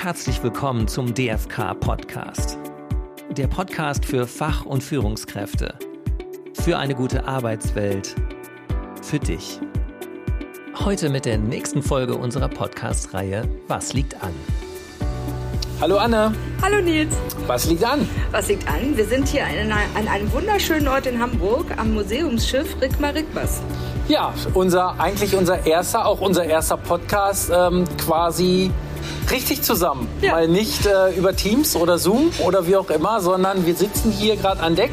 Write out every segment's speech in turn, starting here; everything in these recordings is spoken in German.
Herzlich willkommen zum DFK Podcast. Der Podcast für Fach- und Führungskräfte. Für eine gute Arbeitswelt. Für dich. Heute mit der nächsten Folge unserer Podcast-Reihe Was liegt an? Hallo Anne. Hallo Nils. Was liegt an? Was liegt an? Wir sind hier an, an einem wunderschönen Ort in Hamburg am Museumsschiff Rigmar Rigmas. Ja, unser eigentlich unser erster, auch unser erster Podcast ähm, quasi richtig zusammen. Ja. Weil nicht äh, über Teams oder Zoom oder wie auch immer, sondern wir sitzen hier gerade an Deck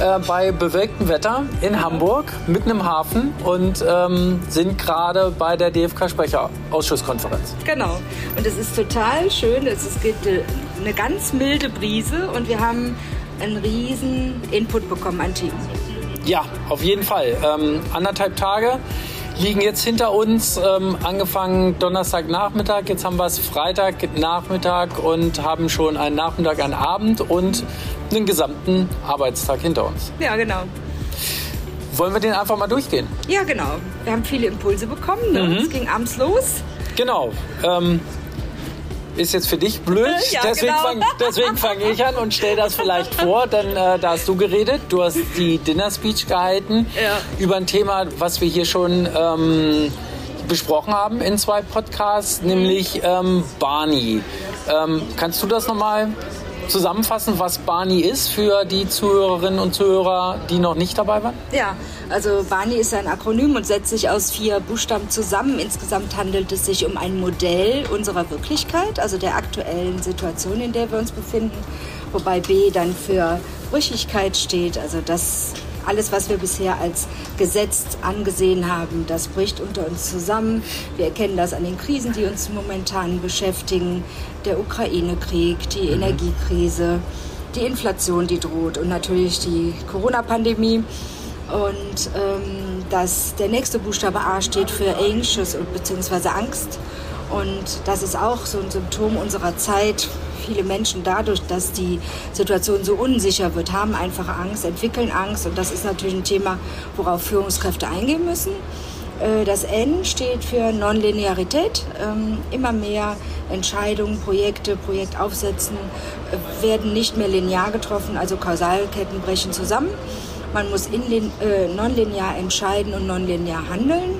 äh, bei bewölktem Wetter in Hamburg, mitten im Hafen und ähm, sind gerade bei der DFK-Sprecherausschusskonferenz. Genau. Und es ist total schön. Es gibt äh, eine ganz milde Brise und wir haben einen riesen Input bekommen an Team. Ja, auf jeden Fall. Ähm, anderthalb Tage liegen jetzt hinter uns, ähm, angefangen Donnerstagnachmittag, jetzt haben wir es Freitagnachmittag und haben schon einen Nachmittag, einen Abend und einen gesamten Arbeitstag hinter uns. Ja, genau. Wollen wir den einfach mal durchgehen? Ja, genau. Wir haben viele Impulse bekommen. Ne? Es ging abends los. Genau. Ähm, ist jetzt für dich blöd, Ja, deswegen genau. fange fang ich an und stell das vielleicht vor, denn äh, da hast du geredet, du hast die Dinner Speech gehalten Ja. über ein Thema, was wir hier schon ähm, besprochen haben in zwei Podcasts, nämlich ähm, Barney. Ähm, kannst du das nochmal zusammenfassen, was Barney ist für die Zuhörerinnen und Zuhörer, die noch nicht dabei waren? Ja, also Barney ist ein Akronym und setzt sich aus vier Buchstaben zusammen. Insgesamt handelt es sich um ein Modell unserer Wirklichkeit, also der aktuellen Situation, in der wir uns befinden. Wobei B dann für Brüchigkeit steht, also das alles, was wir bisher als gesetzt angesehen haben, das bricht unter uns zusammen. Wir erkennen das an den Krisen, die uns momentan beschäftigen. Der Ukraine-Krieg, die Energiekrise, die Inflation, die droht und natürlich die Corona-Pandemie. Und ähm, das, der nächste Buchstabe A steht für anxious beziehungsweise Angst. Und das ist auch so ein Symptom unserer Zeit. Viele Menschen dadurch, dass die Situation so unsicher wird, haben einfache Angst, entwickeln Angst. Und das ist natürlich ein Thema, worauf Führungskräfte eingehen müssen. Äh, Das N steht für Nonlinearität. Ähm, Immer mehr Entscheidungen, Projekte, Projektaufsätzen äh, werden nicht mehr linear getroffen, also Kausalketten brechen zusammen. Man muss inlin- äh, nonlinear entscheiden und nonlinear handeln.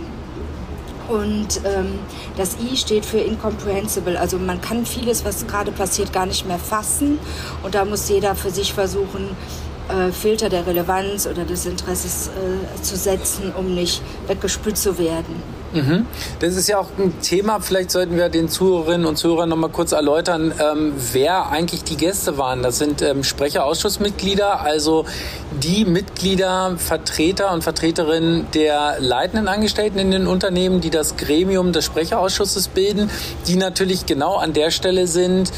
Und ähm, das I steht für incomprehensible. Also man kann vieles, was gerade passiert, gar nicht mehr fassen. Und da muss jeder für sich versuchen, äh, Filter der Relevanz oder des Interesses äh, zu setzen, um nicht weggespült zu werden. Das ist ja auch ein Thema, vielleicht sollten wir den Zuhörerinnen und Zuhörern noch mal kurz erläutern, ähm, wer eigentlich die Gäste waren. Das sind ähm, Sprecherausschussmitglieder, also die Mitglieder, Vertreter und Vertreterinnen der leitenden Angestellten in den Unternehmen, die das Gremium des Sprecherausschusses bilden, die natürlich genau an der Stelle sind,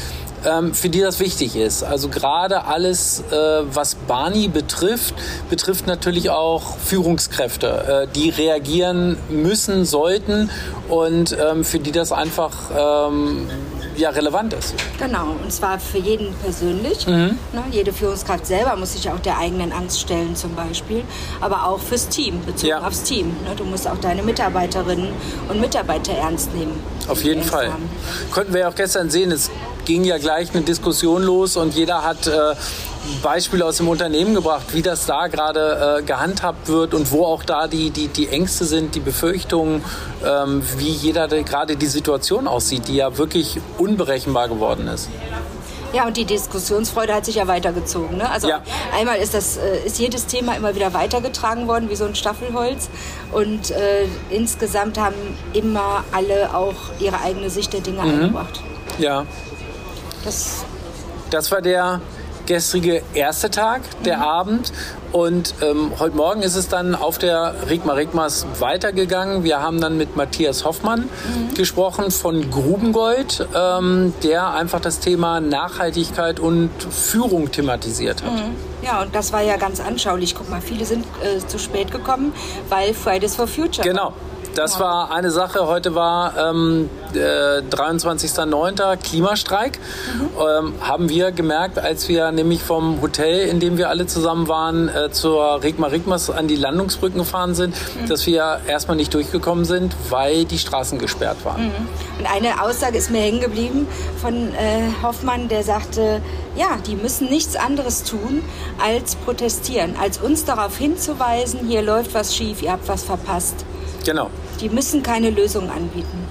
ähm, für die das wichtig ist. Also gerade alles, äh, was Barney betrifft, betrifft natürlich auch Führungskräfte, äh, die reagieren müssen, sollten und ähm, für die das einfach ähm, ja, relevant ist. Genau, und zwar für jeden persönlich. Ne, jede Führungskraft selber muss sich auch der eigenen Angst stellen zum Beispiel, aber auch fürs Team, bezogen Ja. aufs Team. Ne, du musst auch deine Mitarbeiterinnen und Mitarbeiter ernst nehmen. Auf jeden Fall. haben. Konnten wir ja auch gestern sehen, es ging ja gleich eine Diskussion los und jeder hat äh, Beispiele aus dem Unternehmen gebracht, wie das da gerade äh, gehandhabt wird und wo auch da die, die, die Ängste sind, die Befürchtungen, ähm, wie jeder gerade die Situation aussieht, die ja wirklich unberechenbar geworden ist. Ja, und die Diskussionsfreude hat sich ja weitergezogen. Ne? Also Ja. einmal ist, das, äh, ist jedes Thema immer wieder weitergetragen worden, wie so ein Staffelholz. Und äh, insgesamt haben immer alle auch ihre eigene Sicht der Dinge eingebracht. Ja, Das das war der gestrige erste Tag, der Abend. Und ähm, heute Morgen ist es dann auf der Rigma Rigmas weitergegangen. Wir haben dann mit Matthias Hoffmann gesprochen von Grubengold, ähm, der einfach das Thema Nachhaltigkeit und Führung thematisiert hat. Ja, und das war ja ganz anschaulich. Guck mal, viele sind äh, zu spät gekommen, weil Fridays for Future. Genau. Das war eine Sache. Heute war ähm, äh, 23.09. Klimastreik. Mhm. Ähm, haben wir gemerkt, als wir nämlich vom Hotel, in dem wir alle zusammen waren, äh, zur Rigma Rigmas an die Landungsbrücken gefahren sind, mhm. dass wir erstmal nicht durchgekommen sind, weil die Straßen gesperrt waren. Mhm. Und eine Aussage ist mir hängen geblieben von äh, Hoffmann, der sagte, ja, die müssen nichts anderes tun als protestieren, als uns darauf hinzuweisen, hier läuft was schief, ihr habt was verpasst. Genau. Die müssen keine Lösung anbieten.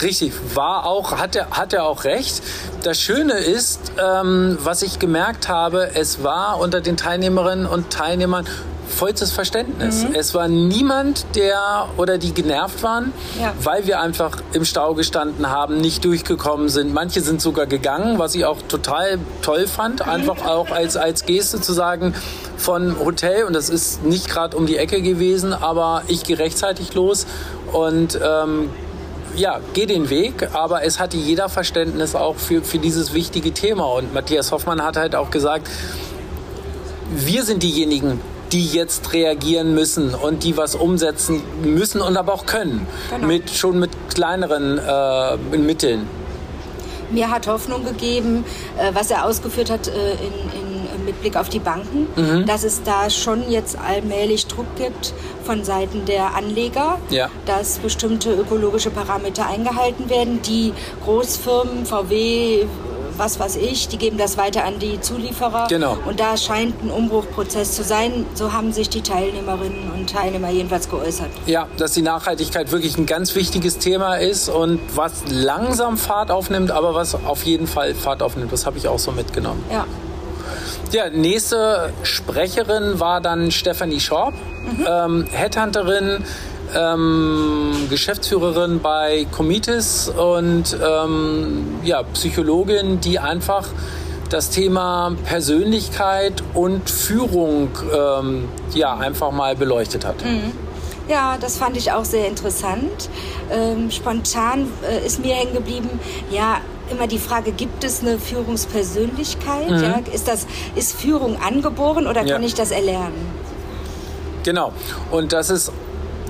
Richtig, war auch, hat er, hat er auch recht. Das Schöne ist, ähm, was ich gemerkt habe, es war unter den Teilnehmerinnen und Teilnehmern vollstes Verständnis. Mhm. Es war niemand, der oder die genervt waren, ja. weil wir einfach im Stau gestanden haben, nicht durchgekommen sind. Manche sind sogar gegangen, was ich auch total toll fand, mhm. einfach auch als, als Geste zu sagen von Hotel, und das ist nicht gerade um die Ecke gewesen, aber ich gehe rechtzeitig los und ähm, ja, geh den Weg, aber es hatte jeder Verständnis auch für, für dieses wichtige Thema. Und Matthias Hoffmann hat halt auch gesagt, wir sind diejenigen, die jetzt reagieren müssen und die was umsetzen müssen und aber auch können. Genau. Mit, schon mit kleineren äh, Mitteln. Mir hat Hoffnung gegeben, äh, was er ausgeführt hat äh, in, in mit Blick auf die Banken, mhm. dass es da schon jetzt allmählich Druck gibt von Seiten der Anleger, ja. dass bestimmte ökologische Parameter eingehalten werden. Die Großfirmen, VW, was weiß ich, die geben das weiter an die Zulieferer. Genau. Und da scheint ein Umbruchprozess zu sein. So haben sich die Teilnehmerinnen und Teilnehmer jedenfalls geäußert. Ja, dass die Nachhaltigkeit wirklich ein ganz wichtiges Thema ist und was langsam Fahrt aufnimmt, aber was auf jeden Fall Fahrt aufnimmt. Das habe ich auch so mitgenommen. Ja. Ja, nächste Sprecherin war dann Stephanie Schorb, mhm. ähm, Headhunterin, ähm, Geschäftsführerin bei Comitis und ähm, ja, Psychologin, die einfach das Thema Persönlichkeit und Führung ähm, ja, einfach mal beleuchtet hat. Mhm. Ja, das fand ich auch sehr interessant. Ähm, spontan äh, ist mir hängen geblieben, ja, immer die Frage, gibt es eine Führungspersönlichkeit? Mhm. Ja, ist, das, ist Führung angeboren oder ja. kann ich das erlernen? Genau. Und das ist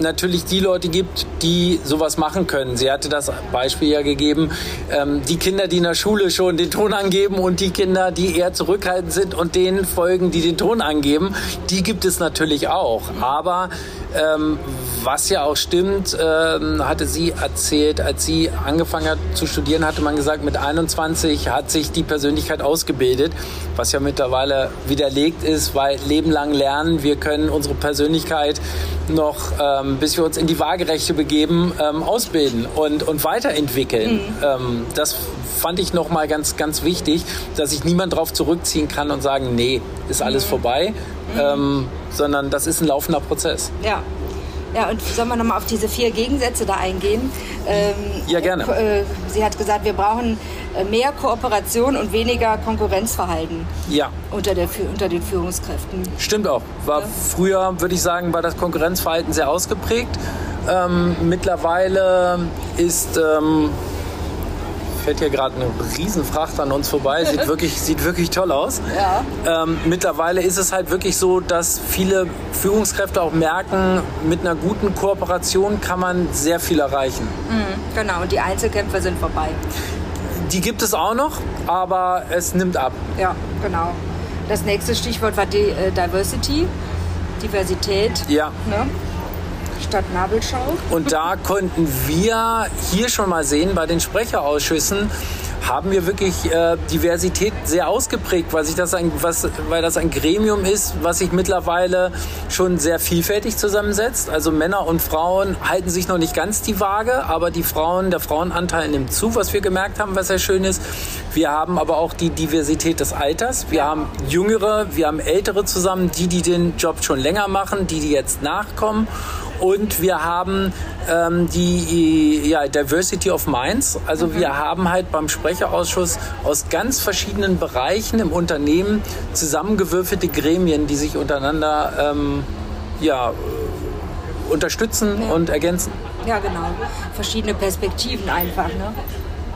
natürlich die Leute gibt, die sowas machen können. Sie hatte das Beispiel ja gegeben, ähm, die Kinder, die in der Schule schon den Ton angeben und die Kinder, die eher zurückhaltend sind und denen folgen, die den Ton angeben, die gibt es natürlich auch. Aber ähm, was ja auch stimmt, ähm, hatte sie erzählt, als sie angefangen hat zu studieren, hatte man gesagt, mit 21 hat sich die Persönlichkeit ausgebildet, was ja mittlerweile widerlegt ist, weil Leben lang lernen, wir können unsere Persönlichkeit noch, ähm, bis wir uns in die Waagerechte begeben, ähm, ausbilden und, und weiterentwickeln. Mhm. Ähm, das fand ich nochmal ganz, ganz wichtig, dass sich niemand darauf zurückziehen kann und sagen, nee, ist alles mhm. vorbei, mhm. Ähm, sondern das ist ein laufender Prozess. Ja. Ja, und sollen wir nochmal auf diese vier Gegensätze da eingehen? Ähm, ja, gerne. Äh, sie hat gesagt, wir brauchen äh, mehr Kooperation und weniger Konkurrenzverhalten ja. unter, der, unter den Führungskräften. Stimmt auch. War ja. Früher, würde ich sagen, war das Konkurrenzverhalten sehr ausgeprägt. Ähm, mittlerweile ist ähm, fährt hier gerade eine Riesenfracht an uns vorbei. Sieht wirklich, sieht wirklich toll aus. Ja. Ähm, mittlerweile ist es halt wirklich so, dass viele Führungskräfte auch merken, mit einer guten Kooperation kann man sehr viel erreichen. Mhm, genau, und die Einzelkämpfe sind vorbei. Die gibt es auch noch, aber es nimmt ab. Ja, genau. Das nächste Stichwort war die äh, Diversity, Diversität. Ja. Ne? Stadt Nabelschau. Und da konnten wir hier schon mal sehen, bei den Sprecherausschüssen, haben wir wirklich äh, Diversität sehr ausgeprägt, weil, sich das ein, was, weil das ein Gremium ist, was sich mittlerweile schon sehr vielfältig zusammensetzt. Also Männer und Frauen halten sich noch nicht ganz die Waage, aber die Frauen, der Frauenanteil nimmt zu, was wir gemerkt haben, was sehr schön ist. Wir haben aber auch die Diversität des Alters. Wir haben Jüngere, wir haben Ältere zusammen, die, die den Job schon länger machen, die, die jetzt nachkommen. Und wir haben ähm, die ja, Diversity of Minds. Also mhm. wir haben halt beim Sprecherausschuss aus ganz verschiedenen Bereichen im Unternehmen zusammengewürfelte Gremien, die sich untereinander ähm, ja, unterstützen ja. und ergänzen. Ja, genau. Verschiedene Perspektiven einfach. Ne?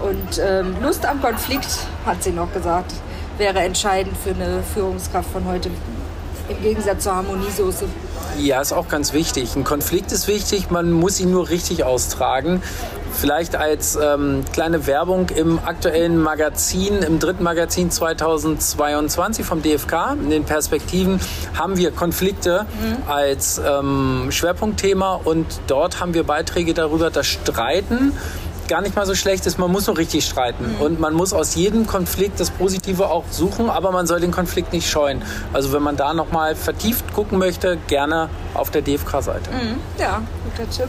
Und ähm, Lust am Konflikt, hat sie noch gesagt, wäre entscheidend für eine Führungskraft von heute. Im Gegensatz zur Harmoniesoße. Ja, ist auch ganz wichtig. Ein Konflikt ist wichtig, man muss ihn nur richtig austragen. Vielleicht als ähm, kleine Werbung im aktuellen Magazin, im dritten Magazin 2022 vom DFK, in den Perspektiven, haben wir Konflikte mhm. als ähm, Schwerpunktthema und dort haben wir Beiträge darüber, dass Streiten gar nicht mal so schlecht ist. Man muss nur richtig streiten. Mhm. Und man muss aus jedem Konflikt das Positive auch suchen, aber man soll den Konflikt nicht scheuen. Also wenn man da nochmal vertieft gucken möchte, gerne auf der DFK-Seite. Mhm. Ja, guter Tipp.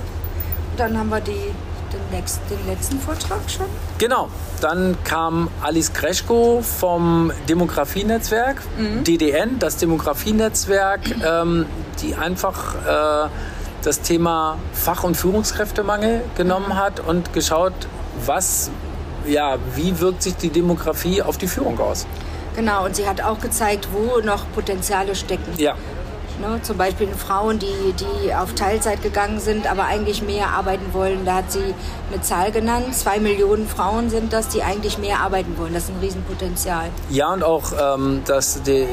Dann haben wir die, den, nächsten, den letzten Vortrag schon. Genau. Dann kam Alice Kreschko vom Demografienetzwerk, mhm. DDN, das Demografienetzwerk, ähm, die einfach... Äh, das Thema Fach- und Führungskräftemangel genommen hat und geschaut, was, ja, wie wirkt sich die Demografie auf die Führung aus. Genau, und sie hat auch gezeigt, wo noch Potenziale stecken. Ja. Ne, zum Beispiel Frauen, die, die auf Teilzeit gegangen sind, aber eigentlich mehr arbeiten wollen. Da hat sie eine Zahl genannt. Zwei Millionen Frauen sind das, die eigentlich mehr arbeiten wollen. Das ist ein Riesenpotenzial. Ja, und auch, ähm, dass die,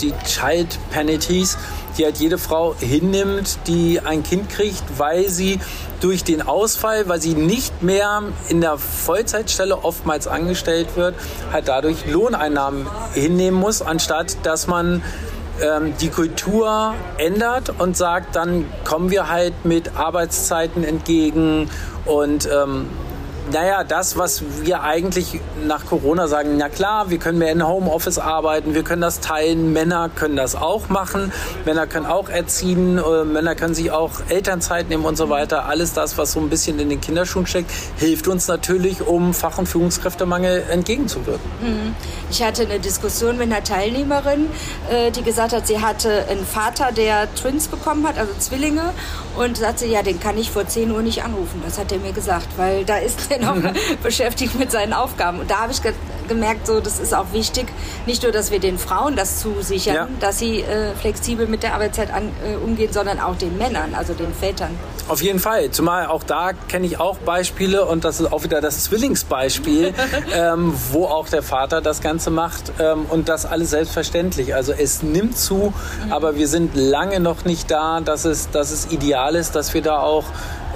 die Child Penalties, die halt jede Frau hinnimmt, die ein Kind kriegt, weil sie durch den Ausfall, weil sie nicht mehr in der Vollzeitstelle oftmals angestellt wird, halt dadurch Lohneinnahmen hinnehmen muss, anstatt dass man ähm, die Kultur ändert und sagt, dann kommen wir halt mit Arbeitszeiten entgegen und ähm, naja, das, was wir eigentlich nach Corona sagen, na klar, wir können mehr in Homeoffice arbeiten, wir können das teilen, Männer können das auch machen, Männer können auch erziehen, äh, Männer können sich auch Elternzeit nehmen und so weiter. Alles das, was so ein bisschen in den Kinderschuhen steckt, hilft uns natürlich, um Fach- und Führungskräftemangel entgegenzuwirken. Mhm. Ich hatte eine Diskussion mit einer Teilnehmerin, äh, die gesagt hat, sie hatte einen Vater, der Twins bekommen hat, also Zwillinge, und sagte, ja, den kann ich vor 10 Uhr nicht anrufen. Das hat er mir gesagt, weil da ist noch beschäftigt mit seinen Aufgaben. Und da habe ich ge gemerkt, so, das ist auch wichtig, nicht nur, dass wir den Frauen das zusichern, ja. dass sie äh, flexibel mit der Arbeitszeit an, äh, umgehen, sondern auch den Männern, also den Vätern. Auf jeden Fall. Zumal auch da kenne ich auch Beispiele und das ist auch wieder das Zwillingsbeispiel, ähm, wo auch der Vater das Ganze macht ähm, und das alles selbstverständlich. Also es nimmt zu, mhm. aber wir sind lange noch nicht da, dass es, dass es ideal ist, dass wir da auch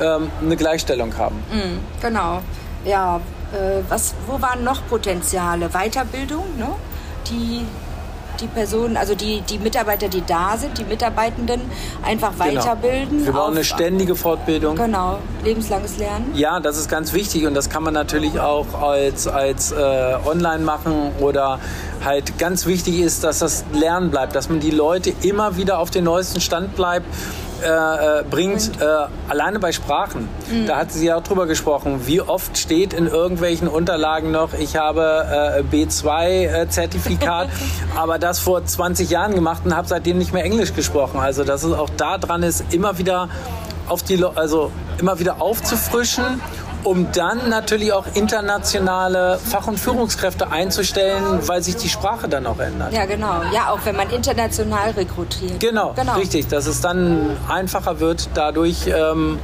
ähm, eine Gleichstellung haben. Mhm, genau. Ja, äh, was, wo waren noch Potenziale? Weiterbildung, ne? die die Personen, also die, die Mitarbeiter, die da sind, die Mitarbeitenden einfach genau. weiterbilden. Wir brauchen eine ständige Fortbildung. Genau, lebenslanges Lernen. Ja, das ist ganz wichtig und das kann man natürlich auch als, als äh, online machen oder halt ganz wichtig ist, dass das Lernen bleibt, dass man die Leute immer wieder auf den neuesten Stand bleibt äh, äh, bringt, äh, alleine bei Sprachen. Mhm. Da hat sie ja auch drüber gesprochen. Wie oft steht in irgendwelchen Unterlagen noch, ich habe äh, B2-Zertifikat, aber das vor 20 Jahren gemacht und habe seitdem nicht mehr Englisch gesprochen. Also dass es auch da dran ist, immer wieder auf die, also immer wieder aufzufrischen um dann natürlich auch internationale Fach- und Führungskräfte einzustellen, weil sich die Sprache dann auch ändert. Ja, genau. Ja, auch wenn man international rekrutiert. Genau, genau. richtig. Dass es dann einfacher wird, dadurch ähm,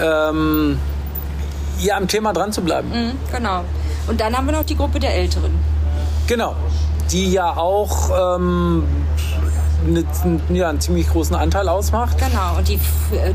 ähm, ja, am Thema dran zu bleiben. Mhm, genau. Und dann haben wir noch die Gruppe der Älteren. Genau. Die ja auch ähm, eine, ja, einen ziemlich großen Anteil ausmacht. Genau, und die,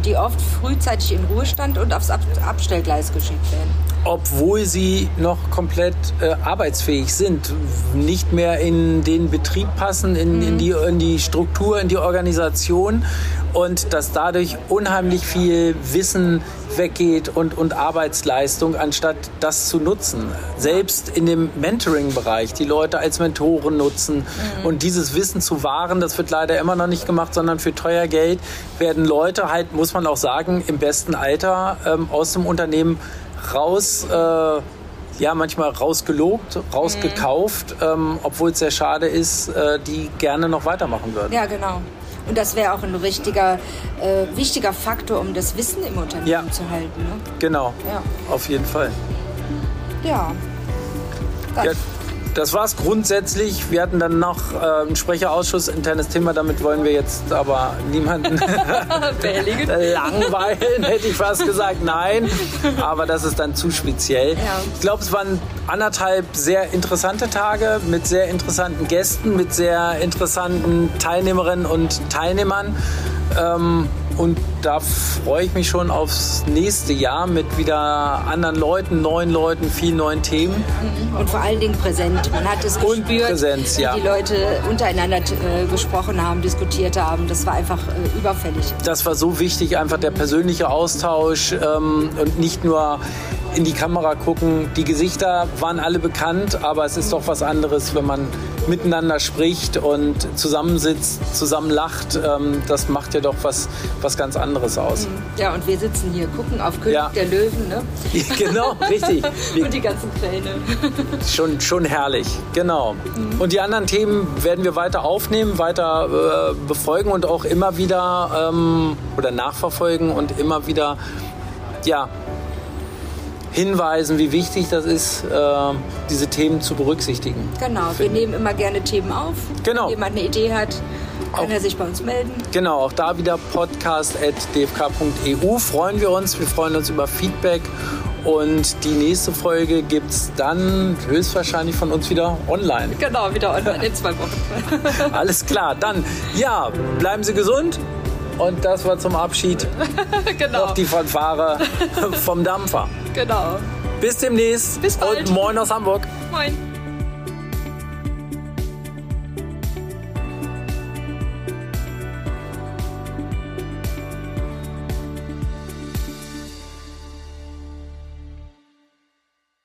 die oft frühzeitig in Ruhestand und aufs Ab Abstellgleis geschickt werden. Obwohl sie noch komplett äh, arbeitsfähig sind, nicht mehr in den Betrieb passen, in, mhm. in, die, in die Struktur, in die Organisation und dass dadurch unheimlich viel Wissen weggeht und, und Arbeitsleistung, anstatt das zu nutzen. Selbst in dem Mentoring-Bereich, die Leute als Mentoren nutzen mhm. und dieses Wissen zu wahren, das wird leider immer noch nicht gemacht, sondern für teuer Geld werden Leute halt, muss man auch sagen, im besten Alter ähm, aus dem Unternehmen raus. Äh, ja, manchmal rausgelobt, rausgekauft, mhm. ähm, obwohl es sehr schade ist, äh, die gerne noch weitermachen würden. Ja, genau. Und das wäre auch ein richtiger, äh, wichtiger Faktor, um das Wissen im Unternehmen ja. zu halten. Ne? Genau, ja. auf jeden Fall. Ja. ja. das war's grundsätzlich. Wir hatten dann noch äh, einen Sprecherausschuss, internes Thema. Damit wollen wir jetzt aber niemanden langweilen, hätte ich fast gesagt. Nein, aber das ist dann zu speziell. Ja. Ich glaube, es waren anderthalb sehr interessante Tage mit sehr interessanten Gästen, mit sehr interessanten Teilnehmerinnen und Teilnehmern. Ähm, und da freue ich mich schon aufs nächste Jahr mit wieder anderen Leuten, neuen Leuten, vielen neuen Themen. Mhm. Und vor allen Dingen präsent. Man hat es gespürt, Präsenz, ja. wie die Leute untereinander äh, gesprochen haben, diskutiert haben. Das war einfach äh, überfällig. Das war so wichtig, einfach der persönliche Austausch ähm, und nicht nur in die Kamera gucken. Die Gesichter waren alle bekannt, aber es ist doch was anderes, wenn man miteinander spricht und zusammensitzt, zusammen lacht. Ähm, das macht ja doch was, was ganz anderes aus. Mhm. Ja, und wir sitzen hier, gucken auf König ja. der Löwen. Ne? genau, richtig. und die ganzen Pläne. schon, schon herrlich, genau. Mhm. Und die anderen Themen werden wir weiter aufnehmen, weiter äh, befolgen und auch immer wieder ähm, oder nachverfolgen und immer wieder ja, hinweisen, wie wichtig das ist, äh, diese Themen zu berücksichtigen. Genau, wir nehmen immer gerne Themen auf. Genau. Wenn jemand eine Idee hat, kann auch, er sich bei uns melden. Genau, auch da wieder podcast.dfk.eu freuen wir uns. Wir freuen uns über Feedback und die nächste Folge gibt es dann höchstwahrscheinlich von uns wieder online. Genau, wieder online in zwei Wochen. Alles klar, dann ja, bleiben Sie gesund. Und das war zum Abschied genau. noch die Fanfare vom Dampfer. Genau. Bis demnächst. Bis bald. Und moin aus Hamburg. Moin.